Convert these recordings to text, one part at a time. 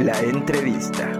La entrevista.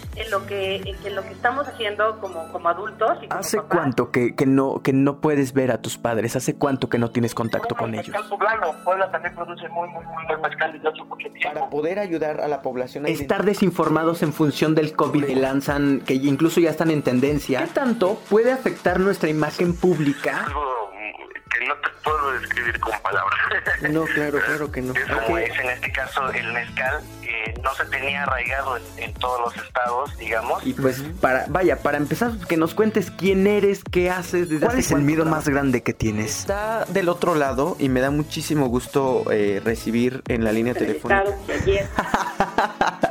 en lo que en lo que estamos haciendo como, como adultos y como ¿Hace papás. cuánto que, que no que no puedes ver a tus padres? ¿Hace cuánto que no tienes contacto con ellos? Poblano. Puebla también produce muy, muy, muy buen mezcal desde hace mucho tiempo. Para poder ayudar a la población a estar desinformados en función del COVID que lanzan, que incluso ya están en tendencia. ¿Qué tanto puede afectar nuestra imagen pública? Algo que no te puedo describir con palabras. No, claro, claro que no. Es como Ok. es en este caso el mezcal, que no se tenía arraigado en, en todos los estados, digamos. Y pues para, vaya, para empezar, que nos cuentes quién eres, qué haces, desde ¿Cuál es el miedo más grande que tienes? Está del otro lado y me da muchísimo gusto eh, recibir en la línea telefónica.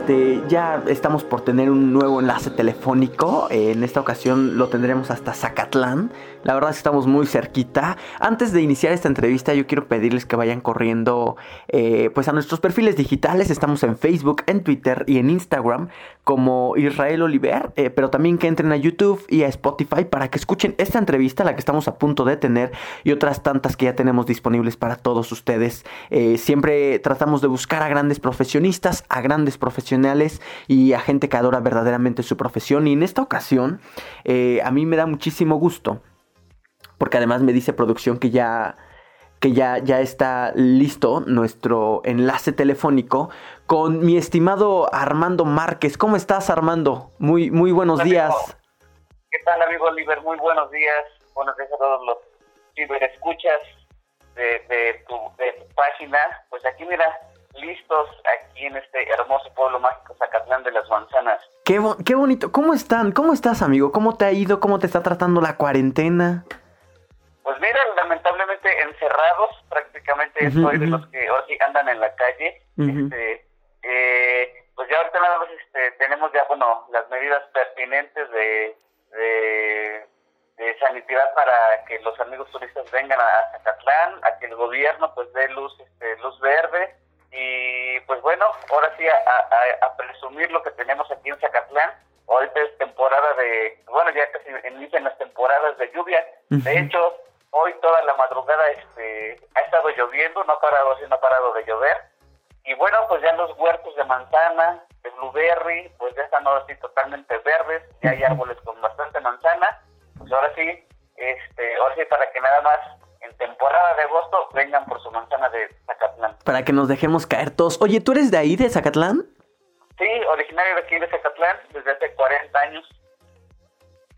Este, ya estamos por tener un nuevo enlace telefónico. Eh, en esta ocasión lo tendremos hasta Zacatlán. La verdad es que estamos muy cerquita. Antes de iniciar esta entrevista, yo quiero pedirles que vayan corriendo eh, pues a nuestros perfiles digitales. Estamos en Facebook, en Twitter y en Instagram como Israel Oliver. eh, pero también que entren a YouTube y a Spotify para que escuchen esta entrevista, la que estamos a punto de tener, y otras tantas que ya tenemos disponibles para todos ustedes. Siempre tratamos de buscar a grandes profesionistas, a grandes profesionales y a gente que adora verdaderamente su profesión. Y en esta ocasión, eh, a mí me da muchísimo gusto porque además me dice producción que ya que ya, ya está listo nuestro enlace telefónico con mi estimado Armando Márquez. ¿Cómo estás, Armando? Muy, muy buenos días. ¿Qué tal, amigo Oliver? Muy buenos días. Buenos días a todos los ciberescuchas de, de, tu, de tu página. Pues aquí, mira, listos aquí en este hermoso pueblo mágico Zacatlán de las Manzanas. Qué, bo- qué bonito. ¿Cómo están? ¿Cómo estás, amigo? ¿Cómo te ha ido? ¿Cómo te está tratando la cuarentena? Pues mira, lamentablemente encerrados, prácticamente Ujú, soy de los que ahora sí andan en la calle. Este, eh, pues ya ahorita nada más este, tenemos ya, bueno, las medidas pertinentes de, de, de sanidad para que los amigos turistas vengan a Zacatlán, a que el gobierno pues dé luz, este, luz verde. Y pues bueno, ahora sí a, a- a presumir lo que tenemos aquí en Zacatlán. Ahorita es temporada de, bueno, ya casi inician las temporadas de lluvia. De hecho, hoy toda la madrugada este, ha estado lloviendo, no ha parado, sí, no ha parado de llover. Y bueno, pues ya los huertos de manzana, de blueberry, pues ya están ahora sí totalmente verdes, ya hay árboles con bastante manzana. Pues ahora sí, este, ahora sí para que nada más temporada de agosto vengan por su manzana de Zacatlán. Para que nos dejemos caer todos. Oye, ¿tú eres de ahí, de Zacatlán? Sí, originario de aquí de Zacatlán desde hace 40 años.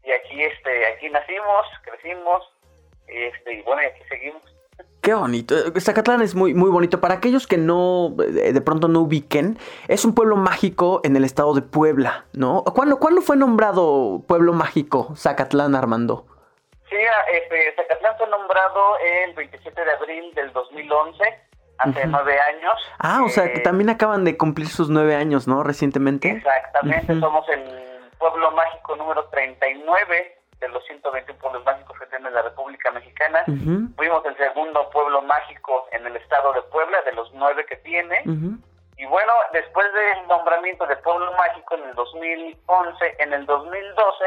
Y aquí este aquí nacimos, crecimos, este y bueno, y aquí seguimos. Qué bonito. Zacatlán es muy, muy bonito. Para aquellos que no, eh, de pronto no ubiquen, es un pueblo mágico en el estado de Puebla, ¿no? ¿Cuándo, ¿cuándo fue nombrado pueblo mágico Zacatlán, Armando? Sí, este, Zacatlán fue nombrado el 27 de abril del 2011 hace nueve años. Ah, o sea, que Eh, también acaban de cumplir sus nueve años, ¿no? Recientemente. Exactamente, Ujú. somos el pueblo mágico número 39 de los 121 pueblos mágicos que tiene la República Mexicana. Ujú, Fuimos el segundo pueblo mágico en el estado de Puebla, de los nueve que tiene. Y bueno, después del nombramiento de pueblo mágico en el 2011, en el 2012,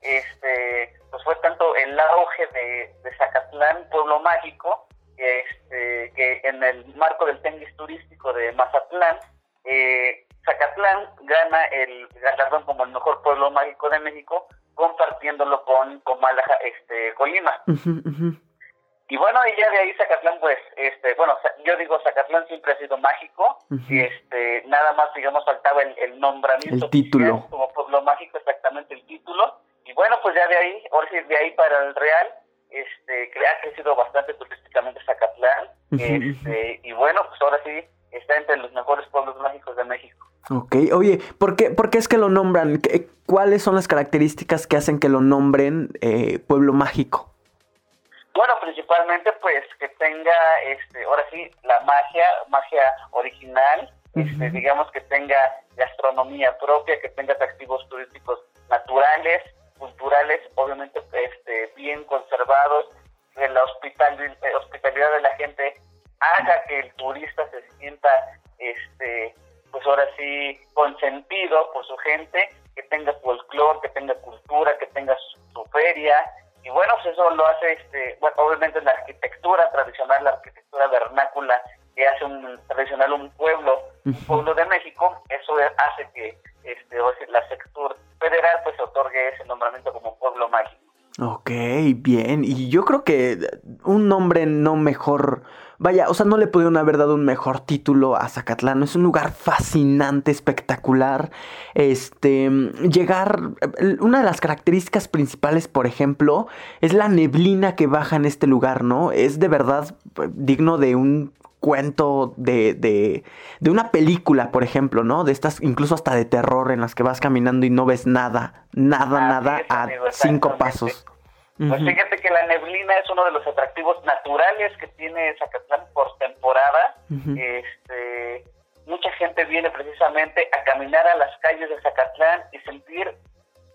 este, pues fue tanto el auge de, de Zacatlán, pueblo mágico, que, este, que en el marco del tenis turístico de Mazatlán, eh, Zacatlán gana el galardón como el mejor pueblo mágico de México, compartiéndolo con, Málaga, este, Colima. Ujú. Y bueno, y ya de ahí Zacatlán, pues, este, bueno, yo digo Zacatlán siempre ha sido mágico, y este, nada más, digamos, faltaba el, el nombramiento El título. oficial como pueblo mágico, exactamente el título, y bueno, pues ya de ahí, ahora sí, de ahí para el Real, este, que ha crecido bastante turísticamente Zacatlán, este, y bueno, pues ahora sí, está entre los mejores pueblos mágicos de México. Ok, oye, ¿por qué, por qué es que lo nombran? ¿Qué- ¿Cuáles son las características que hacen que lo nombren eh, pueblo mágico? Bueno, principalmente pues que tenga, este, ahora sí, la magia, magia original, este, digamos que tenga gastronomía propia, que tenga atractivos turísticos naturales, culturales, obviamente este, bien conservados, que la hospital, eh, hospitalidad de la gente haga que el turista se sienta, este, pues ahora sí, consentido por su gente, que tenga folclore, que tenga cultura, que tenga su, su feria, y bueno, pues eso lo hace, este, bueno, obviamente la arquitectura tradicional, la arquitectura vernácula que hace un tradicional un pueblo, un pueblo de México, eso hace que este, la sector federal pues otorgue ese nombramiento como pueblo mágico. Ok, bien. Y yo creo que un nombre no mejor. Vaya, o sea, no le pudieron haber dado un mejor título a Zacatlán. Es un lugar fascinante, espectacular. Este. Llegar. Una de las características principales, por ejemplo, es la neblina que baja en este lugar, ¿no? Es de verdad eh, digno de un cuento de, de, de una película, por ejemplo, ¿no? De estas, incluso hasta de terror, en las que vas caminando y no ves nada, nada, Así nada a amigo, cinco pasos. Pues fíjate que la neblina es uno de los atractivos naturales que tiene Zacatlán por temporada. Este, mucha gente viene precisamente a caminar a las calles de Zacatlán y sentir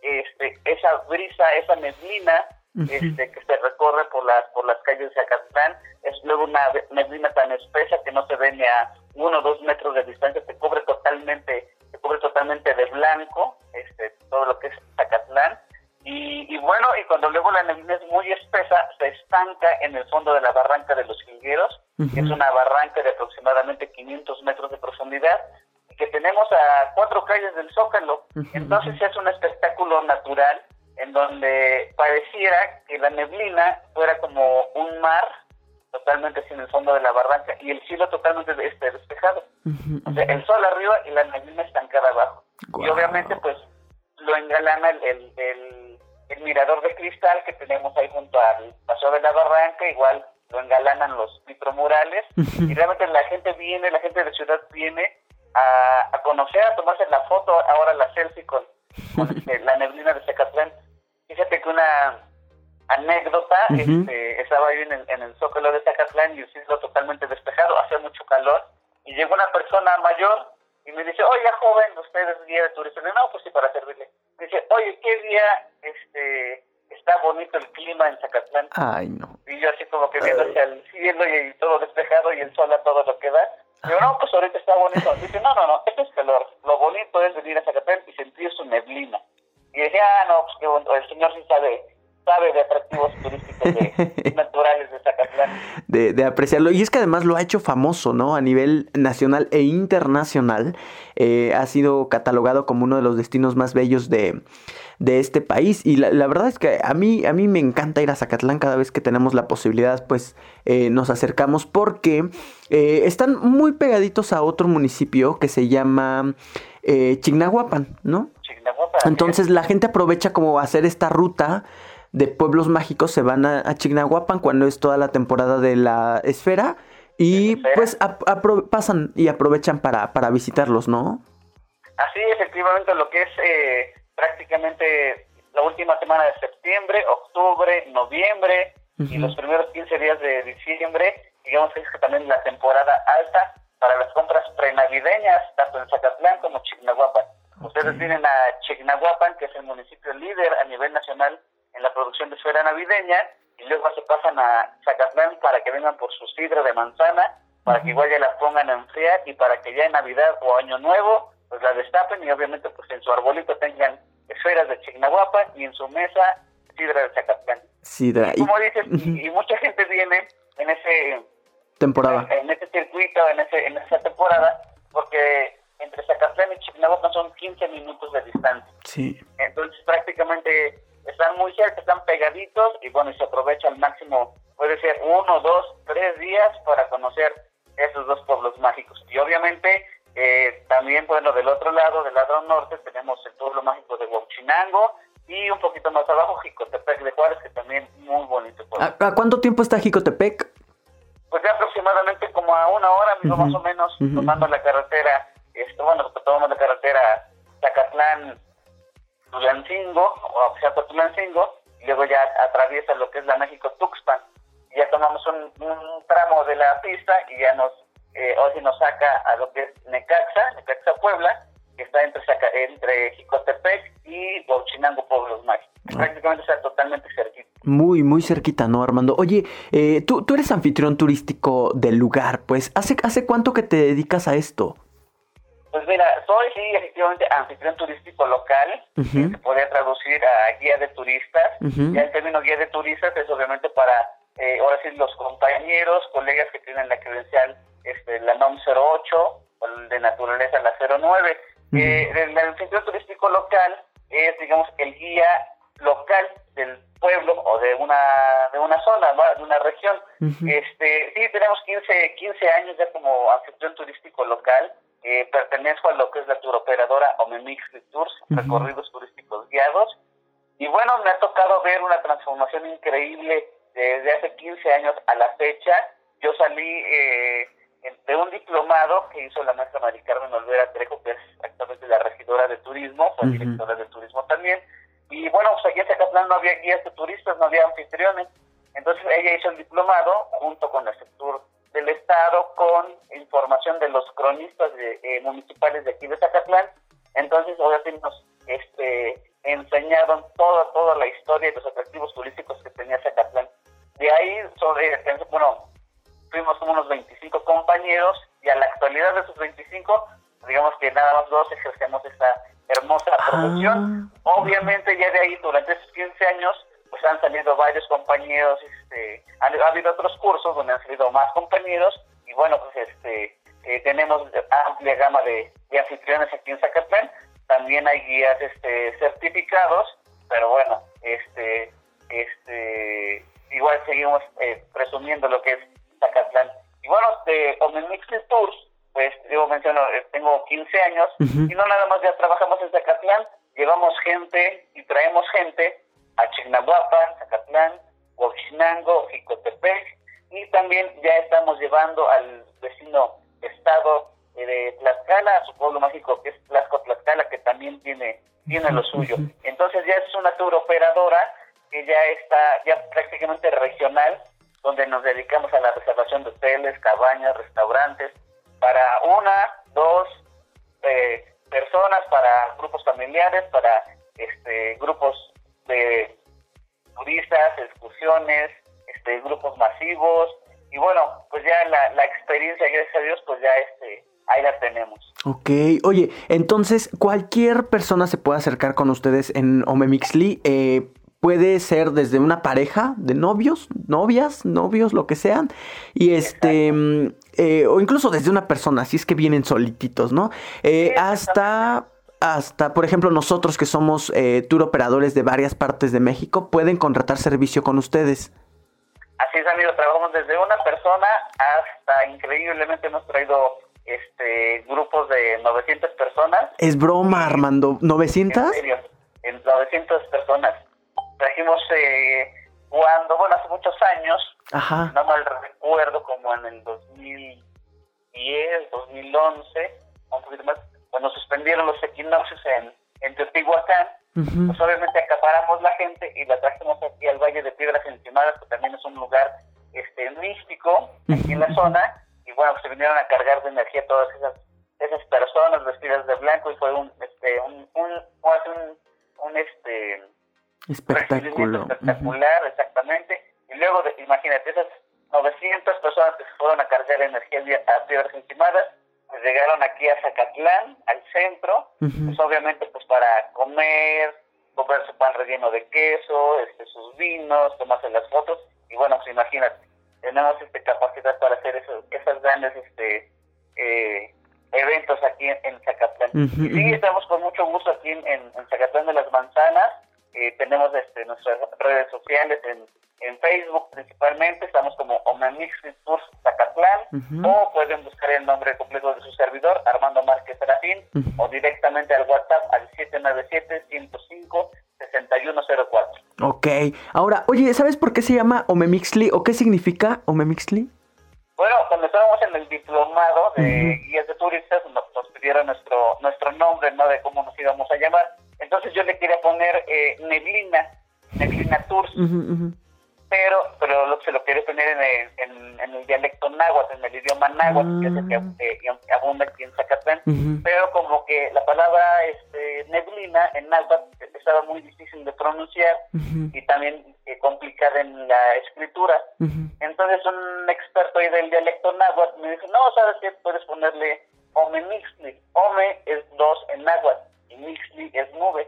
este, esa brisa, esa neblina Este, que se recorre por las por las calles de Zacatlán. Es luego una neblina tan espesa que no se ve ni a uno o dos metros de distancia, te cubre totalmente, te cubre totalmente de blanco, este, todo lo que es Zacatlán. Y, y bueno, y cuando luego la neblina es muy espesa, se estanca en el fondo de la barranca de los Jilgueros, que es una barranca de aproximadamente 500 metros de profundidad, que tenemos a cuatro calles del Zócalo. Entonces es un espectáculo natural en donde pareciera que la neblina fuera como un mar totalmente en el fondo de la barranca y el cielo totalmente este, despejado. O sea, el sol arriba y la neblina estancada abajo. Y obviamente pues lo engalana el, el, el- el mirador de cristal que tenemos ahí junto al paso de la barranca, igual lo engalanan los micromurales Ujú. y realmente la gente viene, la gente de ciudad viene a, a conocer, a tomarse la foto, ahora la selfie con, con, este, la neblina de Zacatlán. Fíjate que una anécdota, este, estaba yo en el, en el zócalo de Zacatlán y el cielo totalmente despejado, hacía mucho calor, y llegó una persona mayor y me dice, oiga joven, usted es guía de turismo. Y no, pues sí, para servirle. Me dice, oye, ¿qué día este está bonito el clima en Zacatlán? Ay, no. Y yo así como que viendo hacia el cielo y, todo despejado y el sol a todo lo que da. Digo, no, pues ahorita está bonito. Dice, no, no, no, esto es calor. Lo bonito es venir a Zacatlán y sentir su neblina. Y decía, ah, no, pues qué bueno, el señor sí sabe, sabe de atractivos turísticos de, naturales de Zacatlán. de, de apreciarlo. Y es que además lo ha hecho famoso, ¿no? A nivel nacional e internacional. Eh, ha sido catalogado como uno de los destinos más bellos de, de este país. Y la, la verdad es que a mí, a mí me encanta ir a Zacatlán cada vez que tenemos la posibilidad, pues eh, nos acercamos porque eh, están muy pegaditos a otro municipio que se llama eh, Chignahuapan, ¿no? Chignahuapan, Entonces la gente aprovecha como hacer esta ruta de pueblos mágicos, se van a, a Chignahuapan cuando es toda la temporada de la esfera y De la esfera. pues apro- pasan y aprovechan para, para visitarlos, ¿no? Así, efectivamente, lo que es eh, prácticamente la última semana de septiembre, octubre, noviembre y los primeros 15 días de diciembre digamos que es que también la temporada alta para las compras prenavideñas, tanto en Zacatlán como Chignahuapan. Ustedes tienen a Chignahuapan, que es el municipio líder a nivel nacional en la producción de esfera navideña, y luego se pasan a Zacatlán para que vengan por su sidra de manzana, para que igual ya la pongan a enfriar y para que ya en Navidad o Año Nuevo pues la destapen y obviamente pues en su arbolito tengan esferas de Chignahuapan y en su mesa sidra de Zacatlán. Sidra. Y como dices, y, mucha gente viene en ese temporada, en, ese circuito, en ese en esa temporada, porque entre Zacatlán y Chignahuapan son 15 minutos de distancia. Sí. Entonces prácticamente están muy cerca, están pegaditos y bueno, y se aprovecha al máximo, puede ser uno, dos, tres días para conocer esos dos pueblos mágicos. Y obviamente eh, también, bueno, del otro lado, del lado norte, tenemos el pueblo mágico de Huachinango y un poquito más abajo Jicotepec de Juárez, que también muy bonito. ¿A, cuánto tiempo está Jicotepec? Pues ya aproximadamente como a una hora, más o menos, tomando la carretera, este, bueno, tomamos la carretera Zacatlán, Tulancingo, o sea, Tulancingo, y luego ya atraviesa lo que es la México-Tuxpan. Ya tomamos un, tramo de la pista y ya nos, eh, hoy nos saca a lo que es Necaxa, Necaxa Puebla, que está entre, entre Jicotepec y Bauchinango, Pueblos Mágicos. Ah. Prácticamente está totalmente cerquita. Muy, muy cerquita, ¿no, Armando? Oye, eh, tú, tú eres anfitrión turístico del lugar, pues, ¿hace, ¿hace cuánto que te dedicas a esto? Pues mira, soy sí, efectivamente anfitrión turístico local, que se podría traducir a guía de turistas. Ya el término guía de turistas es obviamente para, eh, ahora sí, los compañeros, colegas que tienen la credencial, este, la NOM 08 o de naturaleza la 09. Eh, el anfitrión turístico local es, digamos, el guía local del pueblo o de una de una zona, de una región. Este, sí, tenemos 15, 15 años ya como anfitrión turístico local eh, pertenezco a lo que es la turoperadora Omemix Tours, recorridos turísticos guiados. Y bueno, me ha tocado ver una transformación increíble desde hace 15 años a la fecha. Yo salí eh, de un diplomado que hizo la maestra Mari Carmen Olvera Trejo, que es actualmente la regidora de turismo, fue directora de turismo también. Y bueno, pues aquí en Zacatlán no había guías de turistas, no había anfitriones. Entonces ella hizo el diplomado junto con el sector del Estado con información de los cronistas eh, municipales de aquí de Zacatlán. Entonces, ahora sí nos este, enseñaron toda, toda la historia y los atractivos turísticos que tenía Zacatlán. De ahí, sobre, bueno, fuimos como unos 25 compañeros y a la actualidad de esos 25, digamos que nada más dos ejercemos esta hermosa ah. profesión. Obviamente ya de ahí, durante esos 15 años, pues han salido varios compañeros, este, ha, habido otros cursos donde han salido más compañeros y bueno, pues este, eh, tenemos amplia gama de, anfitriones aquí en Zacatlán, también hay guías este, certificados, pero bueno, este, este, igual seguimos eh, presumiendo lo que es Zacatlán. Y bueno, de Omnimix Tours, pues digo, menciono, eh, tengo 15 años y no nada más ya trabajamos en Zacatlán, llevamos gente y traemos gente a Chignahuapan, Zacatlán, Huachinango, Jicotepec, y también ya estamos llevando al vecino estado de Tlaxcala, a su pueblo mágico que es Tlaxco Tlaxcala, que también tiene, tiene lo suyo. Entonces ya es una tour operadora que ya está ya prácticamente regional, donde nos dedicamos a la reservación de hoteles, cabañas, restaurantes, para una, dos eh, personas, para grupos familiares, para este, grupos de turistas, excursiones, este, grupos masivos y bueno, pues ya la, la experiencia, gracias a Dios, pues ya este, ahí la tenemos. Ok, oye, entonces cualquier persona se puede acercar con ustedes en Omemixli, eh, puede ser desde una pareja de novios, novias, novios, lo que sean, y este, mm, eh, o incluso desde una persona, si es que vienen solititos, ¿no? Eh, hasta hasta, por ejemplo, nosotros que somos eh, tour operadores de varias partes de México, pueden contratar servicio con ustedes. Así es, amigo, trabajamos desde una persona hasta increíblemente hemos traído este grupos de 900 personas. Es broma, Armando, ¿900? En serio, en 900 personas. Trajimos eh, cuando, bueno, hace muchos años, Ajá. no mal recuerdo, como en el 2010, 2011, un poquito más, cuando suspendieron los equinoccios en, en Teotihuacán, pues obviamente acaparamos la gente y la trajimos aquí al Valle de Piedras Encimadas, que también es un lugar este, místico aquí en la zona. Y bueno, pues se vinieron a cargar de energía todas esas esas personas vestidas de blanco y fue un este un un, un, un este espectáculo. espectacular exactamente. Y luego de, imagínate esas 900 personas que se fueron a cargar energía a piedras encimadas pues llegaron aquí a Zacatlán al centro pues obviamente pues para comer comer su pan relleno de queso este sus vinos tomarse las fotos y bueno pues imagínate tenemos este capacidad para hacer eso, esas grandes este eh, eventos aquí en, Zacatlán. sí, estamos con mucho gusto aquí en, en, Zacatlán de las Manzanas. Eh, tenemos este, nuestras redes sociales en, en Facebook principalmente, estamos como Omamix Tours Zacatlán, o pueden buscar el nombre completo de su servidor, Armando Márquez Serafín, o directamente al WhatsApp al 797-105-6104. Ok, ahora, oye, ¿sabes por qué se llama Omemixli o qué significa Omemixli? Bueno, cuando estábamos en el diplomado de guías de turistas, nos, pidieron nuestro nuestro nombre, ¿no? De cómo nos íbamos a llamar. Entonces yo le quería poner eh, Neblina, Neblina Tours. Pero, pero se lo quería poner en el, el dialecto náhuatl, en el idioma náhuatl, que es el que, ah. abunda aquí en Zacatlán. Pero como que la palabra este, neblina en náhuatl estaba muy difícil de pronunciar y también eh, complicada en la escritura. Entonces un experto ahí del dialecto náhuatl me dijo, no, ¿sabes qué? Puedes ponerle Ome Mixli. Ome es dos en náhuatl y Mixli es nube.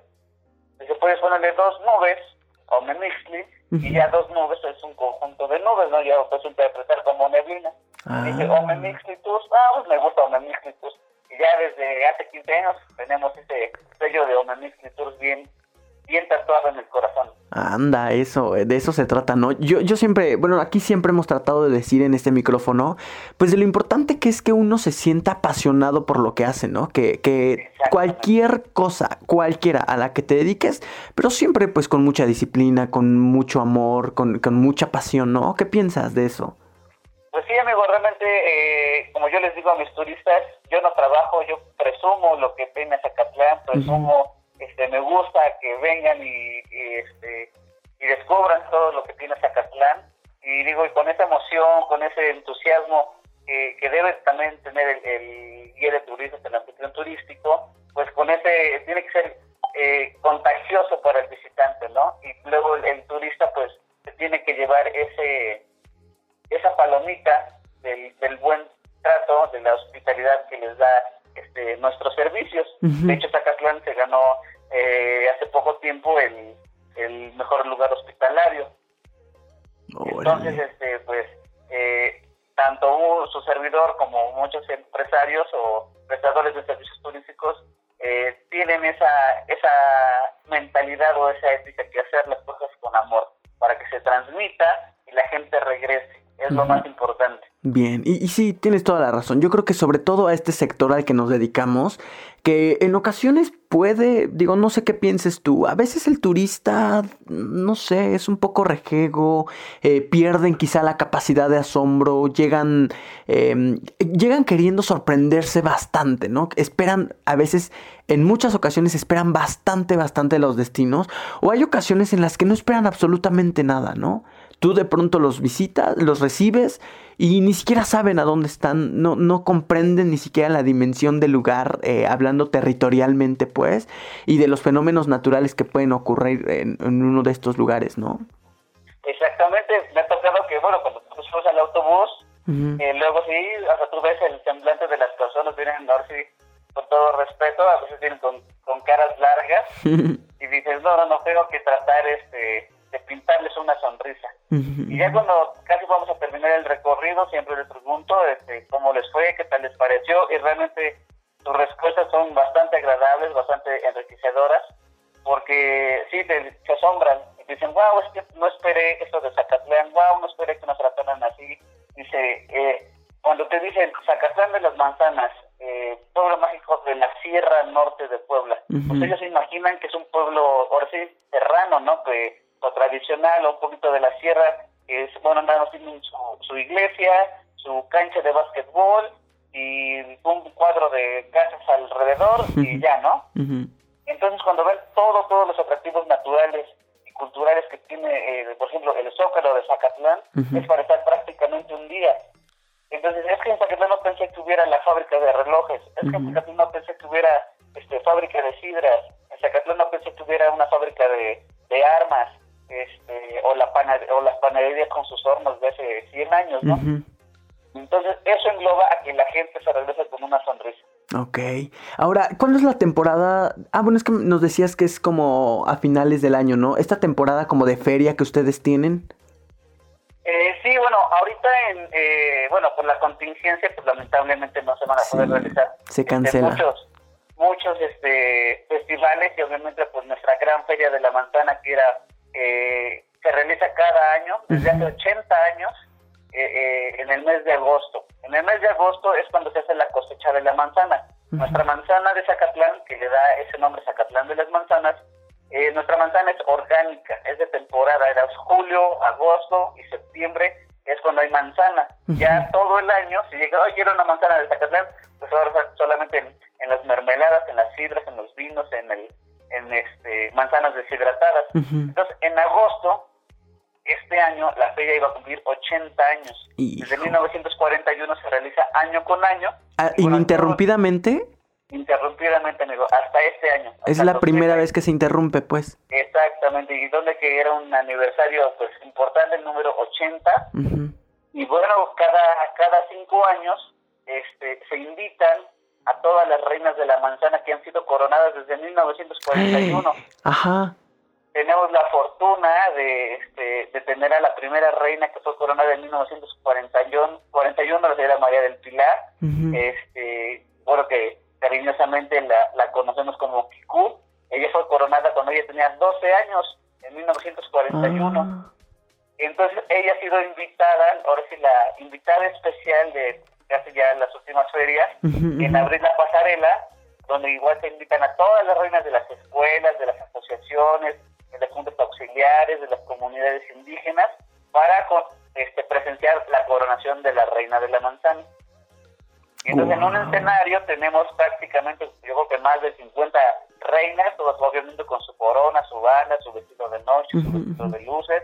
Dice, puedes ponerle dos nubes, Ome Mixli, y ya dos nubes es un conjunto de nubes, ¿no? Ya lo puedes interpretar como neblina. Ah. Dice Ome Mixlitus, ah, pues me gusta Ome Mixlitus. Y ya desde hace 15 años tenemos ese sello de Ome Mixlitus bien bien tatuado en el corazón. Anda, eso, de eso se trata, ¿no? Yo, yo siempre, bueno, aquí siempre hemos tratado de decir en este micrófono, pues de lo importante que es que uno se sienta apasionado por lo que hace, ¿no? Que, que cualquier cosa, cualquiera a la que te dediques, pero siempre pues con mucha disciplina, con mucho amor, con, con mucha pasión, ¿no? ¿Qué piensas de eso? Pues sí, amigo, realmente, eh, como yo les digo a mis turistas, yo no trabajo, yo presumo lo que a Zacatlán, presumo este, me gusta que vengan y, este, y descubran todo lo que tiene Zacatlán. Y digo, y con esa emoción, con ese entusiasmo que debe también tener el, guía de turismo, el anfitrión turístico, pues con ese, tiene que ser eh, contagioso para el visitante, ¿no? Y luego el, turista, pues, tiene que llevar ese esa palomita del, del buen trato, de la hospitalidad que les da este, nuestros servicios. De hecho, Zacatlán se ganó eh, hace poco tiempo el, el mejor lugar hospitalario. Entonces, este, pues, eh, tanto su servidor como muchos empresarios o prestadores de servicios turísticos eh, tienen esa, esa mentalidad o esa ética que hacer las cosas con amor para que se transmita y la gente regrese. Es lo más importante. Bien, y, sí, tienes toda la razón. Yo creo que sobre todo a este sector al que nos dedicamos, que en ocasiones puede, digo, no sé qué pienses tú, a veces el turista, no sé, es un poco rejego, eh, pierden quizá la capacidad de asombro, llegan, em, llegan queriendo sorprenderse bastante, ¿no? Esperan, a veces, en muchas ocasiones esperan bastante, bastante los destinos, o hay ocasiones en las que no esperan absolutamente nada, ¿no? Tú de pronto los visitas, los recibes y ni siquiera saben a dónde están, no, no comprenden ni siquiera la dimensión del lugar, eh, hablando territorialmente, pues, y de los fenómenos naturales que pueden ocurrir en, uno de estos lugares, ¿no? Exactamente, me ha tocado que, bueno, cuando fuimos al autobús, eh, luego sí, hasta tú ves el semblante de las personas, vienen, ahora sí, con todo respeto, a veces vienen con, con caras largas, y dices, no, no, no, tengo que tratar este de pintarles una sonrisa. Y ya cuando casi vamos a terminar el recorrido, siempre les pregunto este, cómo les fue, qué tal les pareció, y realmente sus respuestas son bastante agradables, bastante enriquecedoras, porque sí, te, se asombran. Y dicen, wow, es que no esperé eso de Zacatlán, wow, no esperé que nos trataran así. Dice, eh, cuando te dicen Zacatlán de las Manzanas, eh, pueblo mágico de la Sierra Norte de Puebla, pues ellos se imaginan que es un pueblo, ahora sí, serrano, ¿no? Que o tradicional o un poquito de la sierra, es, bueno, andamos tienen su, su iglesia, su cancha de básquetbol y un cuadro de casas alrededor y ya, ¿no? Entonces cuando ven todo, todos los atractivos naturales y culturales que tiene, eh, por ejemplo, el Zócalo de Zacatlán, es para estar prácticamente un día. Entonces, es que en Zacatlán no pensé que hubiera la fábrica de relojes, es que en. Zacatlán no este, o, la o las panaderías con sus hornos de hace 100 años, ¿no? Entonces, eso engloba a que la gente se regrese con una sonrisa. Ok. Ahora, ¿cuándo es la temporada? Ah, bueno, es que nos decías que es como a finales del año, ¿no? Esta temporada como de feria que ustedes tienen. Eh, sí, bueno, ahorita, en, eh, bueno, por la contingencia, pues lamentablemente no se van a Sí, poder realizar se este, cancela. muchos, muchos este, festivales y obviamente pues nuestra gran feria de la manzana que era, eh, se realiza cada año, desde hace Ujú. 80 años, eh, eh, en el mes de agosto. En el mes de agosto es cuando se hace la cosecha de la manzana. Nuestra manzana de Zacatlán, que le da ese nombre Zacatlán de las manzanas, eh, nuestra manzana es orgánica, es de temporada, era julio, agosto y septiembre, es cuando hay manzana. Ya todo el año, si llega, hoy quiero una manzana de Zacatlán, pues ahora solamente en, en las mermeladas, en las sidras, en los vinos, en el en este manzanas deshidratadas. Ujú. Entonces, en agosto, este año, la feria iba a cumplir 80 años. Desde Hijo. 1941 se realiza año con año. Ah, ininterrumpidamente. Interrumpidamente, amigo, hasta este año. Es hasta la el primera 2020. vez que se interrumpe, pues. Exactamente, y donde que era un aniversario pues importante, el número 80, Ujú. y bueno, cada, cada cinco años este, se invitan a todas las reinas de la manzana que han sido coronadas desde 1941. Ajá. Tenemos la fortuna de, este, de tener a la primera reina que fue coronada en 1941, 41, la señora María del Pilar, este, bueno, que cariñosamente la, la conocemos como Kikú. Ella fue coronada cuando ella tenía 12 años, en 1941. Ah. Entonces ella ha sido invitada, ahora sí la invitada especial de casi ya las últimas ferias, en abrir la pasarela, donde igual se invitan a todas las reinas de las escuelas, de las asociaciones, de las juntas auxiliares, de las comunidades indígenas, para con- este, presenciar la coronación de la reina de la manzana. Y entonces en un escenario tenemos prácticamente, yo creo que más de 50 reinas, todas obviamente con su corona, su banda, su vestido de noche, su vestido de luces.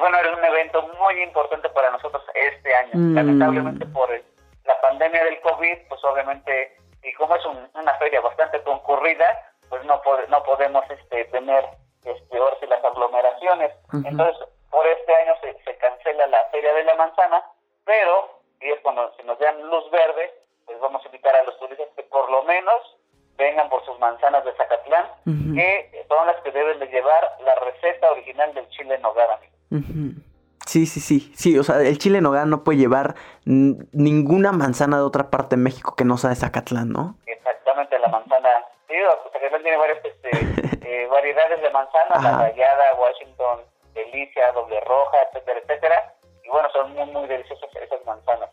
Bueno, era un evento muy importante para nosotros este año. Mm. Lamentablemente por el- la pandemia del COVID, pues obviamente, y como es un- una feria bastante concurrida, pues no pode- no podemos este, tener este, ahora sí las aglomeraciones. Entonces, por este año se, se cancela la Feria de la Manzana, pero, y es cuando se nos dan luz verde, pues vamos a invitar a los turistas que por lo menos vengan por sus manzanas de Zacatlán, que son las que deben de llevar la receta original del chile en nogada. Sí, sí, sí. Sí, o sea, el chile en nogada no puede llevar ninguna manzana de otra parte de México que no sea de Zacatlán, ¿no? Exactamente, la manzana. Sí, Zacatlán tiene varias este, eh, variedades de manzana, la rayada, Washington, delicia, doble roja, etcétera, etcétera. Y bueno, son muy, muy deliciosas esas manzanas.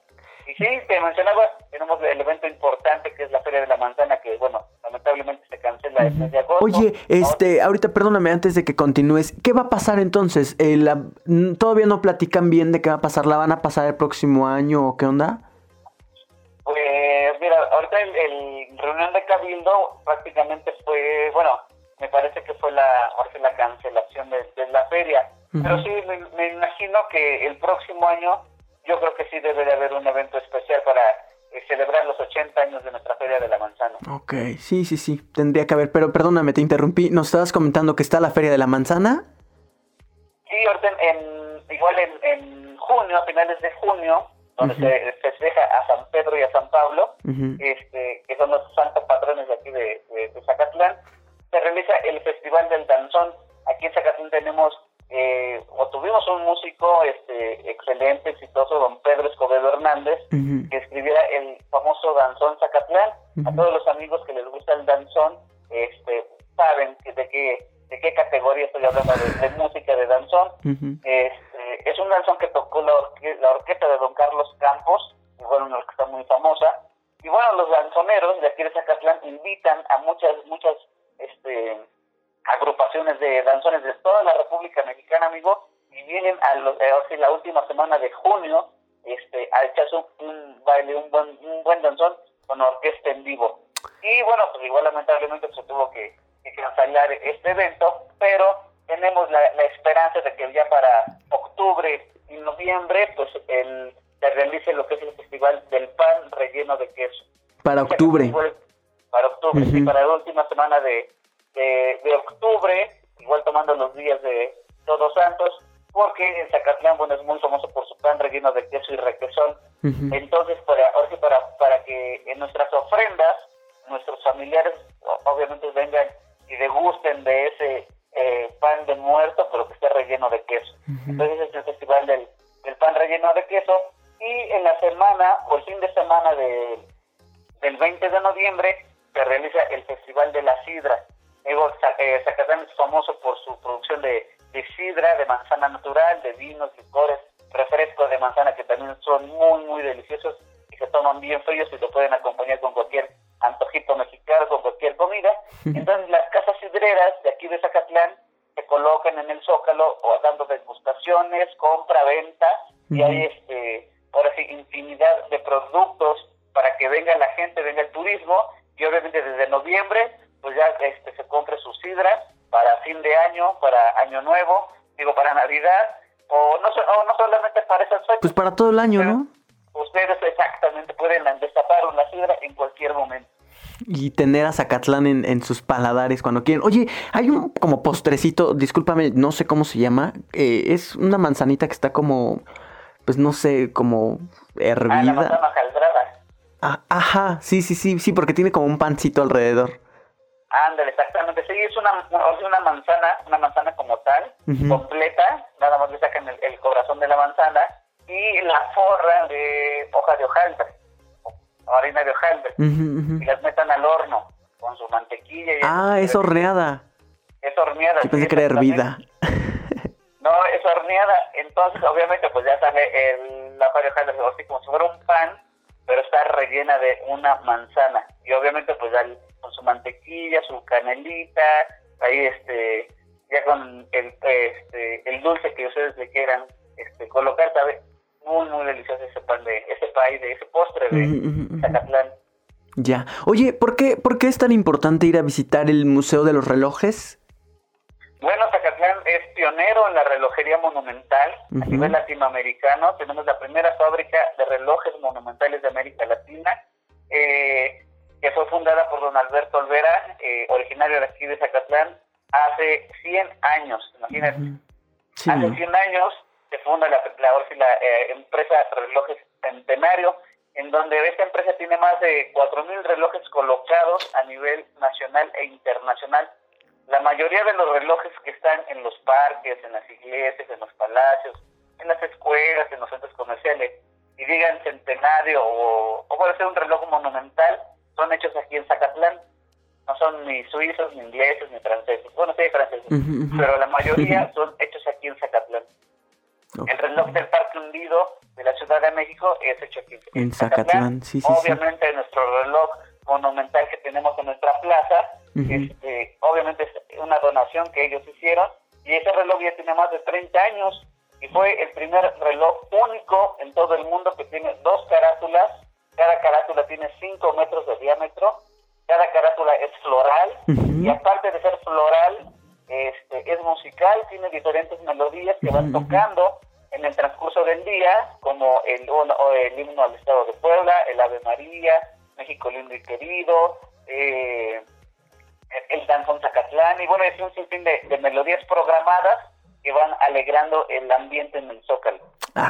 Y sí, te mencionaba, tenemos el evento importante que es la Feria de la Manzana, que bueno, lamentablemente se cancela el mes de agosto. Oye, este, ahorita perdóname antes de que continúes. ¿Qué va a pasar entonces? Eh, la- ¿Todavía no platican bien de qué va a pasar? ¿La van a pasar el próximo año o qué onda? Pues mira, ahorita el, el reunión de Cabildo prácticamente fue, bueno, me parece que fue la, la cancelación de, de la feria. Pero sí, me, me imagino que el próximo año yo creo que sí debe de haber un evento especial para eh, celebrar los 80 años de nuestra Feria de la Manzana. Ok, sí, sí, sí. Tendría que haber, pero perdóname, te interrumpí. ¿Nos estabas comentando que está la Feria de la Manzana? Sí, ahorita en, igual en, en junio, a finales de junio, donde se festeja a San Pedro y a San Pablo, este, que son los santos patrones de aquí de, de- de Zacatlán, se realiza el Festival del Danzón. Aquí en Zacatlán tenemos, eh, o tuvimos un músico este, excelente, exitoso, don Pedro Escobedo Hernández, que escribiera el famoso Danzón Zacatlán. A todos los amigos que les gusta el danzón, este, saben que de qué, de qué categoría estoy hablando de, de música de danzón. Este, es un danzón que tocó la, orque- la orquesta de Don Carlos Campos, que fue una orquesta muy famosa. Y bueno, los danzoneros de aquí de Zacatlán invitan a muchas, muchas este, agrupaciones de danzones de toda la República Mexicana, amigo, y vienen a los, eh, la última semana de junio este, a echarse un, un baile, un buen, un buen danzón con orquesta en vivo. Y bueno, pues igual lamentablemente se tuvo que, que cancelar este evento, pero tenemos la, la esperanza de que ya para octubre y noviembre, pues el, se realice lo que es el Festival del Pan Relleno de Queso. Para octubre. Para octubre, sí, para la última semana de, de, octubre, igual tomando los días de Todos Santos, porque en Zacatlán, bueno, es muy famoso por su pan relleno de queso y requesón. Entonces, para, para, para que en nuestras ofrendas, nuestros familiares obviamente vengan y degusten de ese eh, pan de muerto, pero que esté relleno de queso. Entonces, es el festival del, del pan relleno de queso. Y en la semana o el fin de semana de, del 20 de noviembre se realiza el Festival de la Sidra. Eh, Zacatán es famoso por su producción de, sidra, de manzana natural, de vinos, licores, refrescos de manzana que también son muy, muy deliciosos y se toman bien fríos y lo pueden acompañar con cualquier antojito mexicano, con cualquier comida. Entonces las casas sidreras de aquí de Zacatlán se colocan en el Zócalo o dando degustaciones, compra, venta y hay este, ahora sí, infinidad de productos para que venga la gente, venga el turismo y obviamente desde noviembre pues ya este, se compre su sidra para fin de año, para año nuevo, digo para Navidad o no, no solamente para esas fechas. Pues para todo el año, ¿no? Ustedes exactamente pueden destapar una sidra en cualquier momento. Y tener a Zacatlán en, en, sus paladares cuando quieren. Oye, hay un como postrecito, discúlpame, no sé cómo se llama. Eh, es una manzanita que está como, pues no sé, como hervida. Ah, la manzana Ah, ajá, sí, sí, sí, sí, porque tiene como un pancito alrededor. Ándale, exactamente. Sí, es una, una manzana, una manzana como tal, completa. Nada más le sacan el, corazón de la manzana y la forra de hoja de hojaldre, o harina de hojaldre, y las metan al horno con su mantequilla. Y ah, es horneada. Es horneada. Yo pensé que era hervida. No, es horneada. Entonces, obviamente, pues ya sale el, la hoja de hojaldre, así como si fuera un pan pero está rellena de una manzana. Y obviamente pues con su mantequilla, su canelita, ahí este, ya con el, este, el dulce que ustedes le quieran este, colocar, sabe muy, muy delicioso ese pan de, ese país, de ese postre de Zacatlán. Ya. Oye, ¿por qué, ¿por qué es tan importante ir a visitar el Museo de los Relojes? Bueno, Zacatlán es pionero en la relojería monumental a nivel latinoamericano. Tenemos la primera fábrica de relojes monumentales de América Latina, eh, que fue fundada por don Alberto Olvera, eh, originario de aquí de Zacatlán, hace 100 años, imagínate. Hace 100 años se funda la, la, eh, empresa Relojes Centenario, en donde esta empresa tiene más de 4.000 relojes colocados a nivel nacional e internacional. La mayoría de los relojes que están en los parques, en las iglesias, en los palacios, en las escuelas, en los centros comerciales, y digan centenario o, o puede ser un reloj monumental, son hechos aquí en Zacatlán. No son ni suizos, ni ingleses, ni franceses. Bueno, sí hay franceses, pero la mayoría son hechos aquí en Zacatlán. El reloj del Parque Hundido de la Ciudad de México es hecho aquí en Zacatlán. Sí, sí, Obviamente nuestro reloj monumental que tenemos en nuestra plaza este, obviamente es una donación que ellos hicieron y ese reloj ya tiene más de 30 años y fue el primer reloj único en todo el mundo que tiene dos carátulas, cada carátula tiene 5 metros de diámetro, cada carátula es floral y aparte de ser floral, este, es musical, tiene diferentes melodías que van tocando en el transcurso del día, como el, el himno al Estado de Puebla, el Ave María, México lindo y querido, eh, el danzón Zacatlán, y bueno, es un sinfín de, melodías programadas que van alegrando el ambiente en el Zócalo.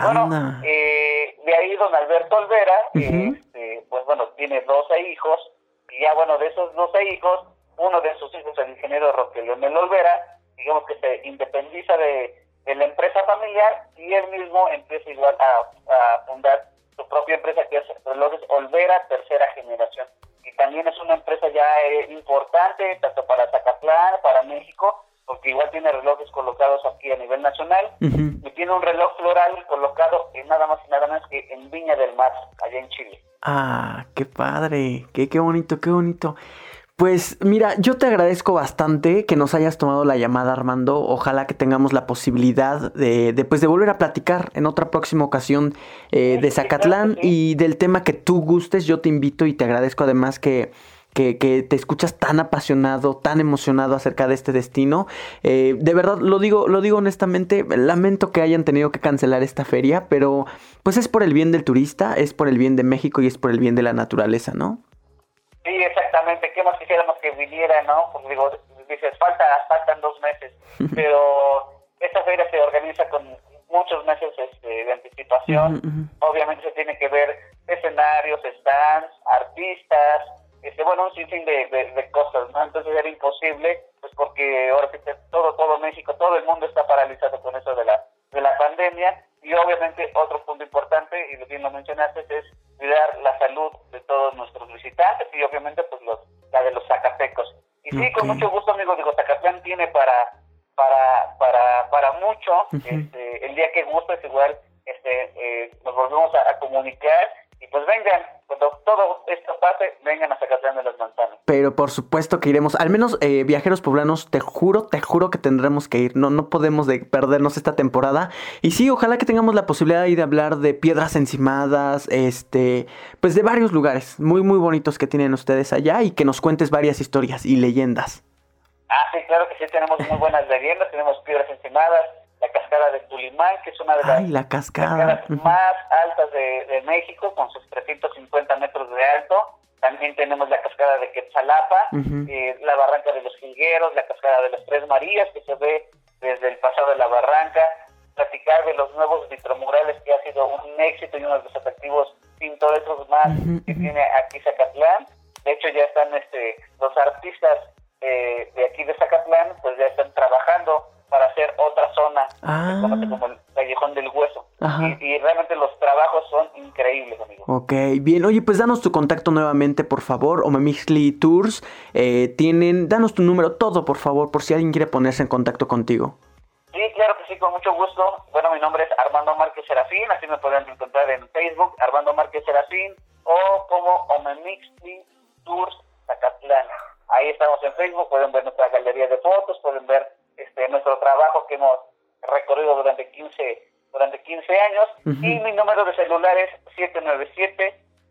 Bueno, eh, de ahí don Alberto Olvera, este, pues bueno, tiene 12 hijos, y ya bueno, de esos 12 hijos, uno de sus hijos, el ingeniero Roque Leonel Olvera, digamos que se independiza de, la empresa familiar y él mismo empieza igual a, fundar su propia empresa que es Relojes Olvera Tercera Generación. Y también es una empresa ya eh, importante, tanto para Zacatlán, para México, porque igual tiene relojes colocados aquí a nivel nacional, y tiene un reloj floral colocado en nada más y nada menos que en Viña del Mar, allá en Chile. Ah, qué padre, qué, qué bonito, qué bonito. Pues mira, yo te agradezco bastante que nos hayas tomado la llamada, Armando. Ojalá que tengamos la posibilidad de, de, pues, de volver a platicar en otra próxima ocasión eh, de Zacatlán y del tema que tú gustes. Yo te invito y te agradezco además que, que, te escuchas tan apasionado, tan emocionado acerca de este destino. Eh, de verdad, lo digo, lo digo honestamente, lamento que hayan tenido que cancelar esta feria, pero pues es por el bien del turista, es por el bien de México y es por el bien de la naturaleza, ¿no? Sí, exactamente. ¿Qué más quisiéramos que viniera, no? Porque digo, dices, falta, faltan dos meses, pero esta feria se organiza con muchos meses este, de anticipación. Obviamente se tiene que ver escenarios, stands, artistas, este, bueno, un sinfín de, de, cosas, ¿no? Entonces era imposible, pues porque ahora sí todo, todo México, todo el mundo está paralizado con eso de la, de la pandemia y obviamente otro punto importante, y lo bien lo mencionaste, es cuidar la salud de todos nuestros visitantes y obviamente pues los, la de los zacatecos. Y sí, con mucho gusto, amigo, digo, Zacatlán tiene para para para para mucho, este, el día que gustes igual este eh, nos volvemos a comunicar y pues vengan, cuando todo esto pase, vengan a Zacatlán de las Manzanas. Pero por supuesto que iremos, al menos eh, viajeros poblanos, te juro, te juro que tendremos que ir, no, no podemos de perdernos esta temporada. Y sí, ojalá que tengamos la posibilidad de hablar de piedras encimadas, este, pues de varios lugares muy, muy bonitos que tienen ustedes allá y que nos cuentes varias historias y leyendas. Ah, sí, claro que sí, tenemos muy buenas leyendas, tenemos piedras encimadas, cascada de Tulimán, que es una de las la cascada. cascadas más altas de, México, con sus 350 metros de alto. También tenemos la cascada de Quetzalapa, eh, la barranca de los Jilgueros, la cascada de las Tres Marías, que se ve desde el pasado de la barranca. Platicar de los nuevos vitromurales, que ha sido un éxito y uno de los atractivos pintorescos más que tiene aquí Zacatlán. De hecho, ya están este, los artistas eh, de aquí de Zacatlán, pues ya están trabajando para hacer otra zona ah. como el Callejón del Hueso. Y, realmente los trabajos son increíbles, amigo. Ok, bien. Oye, pues danos tu contacto nuevamente, por favor. Omemixli Tours. Eh, tienen, danos tu número, todo, por favor, por si alguien quiere ponerse en contacto contigo. Sí, claro que sí, con mucho gusto. Bueno, mi nombre es Armando Márquez Serafín, así me pueden encontrar en Facebook, Armando Márquez Serafín, o como Omemixli Tours Zacatlán. Ahí estamos en Facebook, pueden ver nuestra galería de fotos, pueden ver este, nuestro trabajo que hemos recorrido durante 15, durante 15 años. Y mi número de celular es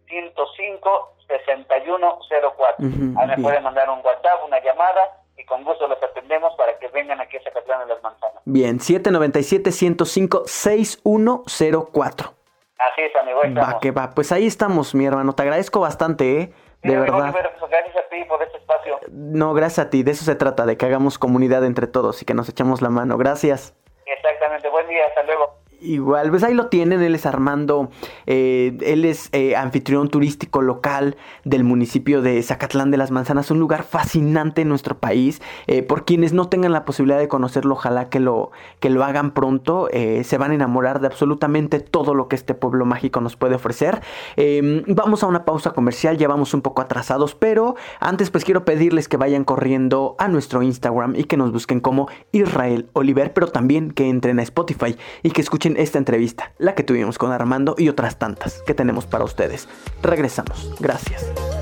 797-105-6104. Ahí me pueden mandar un WhatsApp, una llamada y con gusto los atendemos para que vengan aquí a Zacatlán de las Manzanas. Bien, 797-105-6104. Así es, amigo. Va, que va. Pues ahí estamos, mi hermano. Te agradezco bastante, ¿eh? De verdad. Pues, gracias a ti por este espacio. No, gracias a ti. De eso se trata, de que hagamos comunidad entre todos y que nos echemos la mano. Gracias. Exactamente. Buen día. Hasta luego. Igual, pues ahí lo tienen, él es Armando, eh, él es eh, anfitrión turístico local del municipio de Zacatlán de las Manzanas, un lugar fascinante en nuestro país. Eh, por quienes no tengan la posibilidad de conocerlo, ojalá que lo, que lo hagan pronto, se van a enamorar de absolutamente todo lo que este pueblo mágico nos puede ofrecer. Em, vamos a una pausa comercial, ya vamos un poco atrasados, pero antes pues quiero pedirles que vayan corriendo a nuestro Instagram y que nos busquen como Israel Oliver, pero también que entren a Spotify y que escuchen esta entrevista, la que tuvimos con Armando y otras tantas que tenemos para ustedes. Regresamos. Gracias.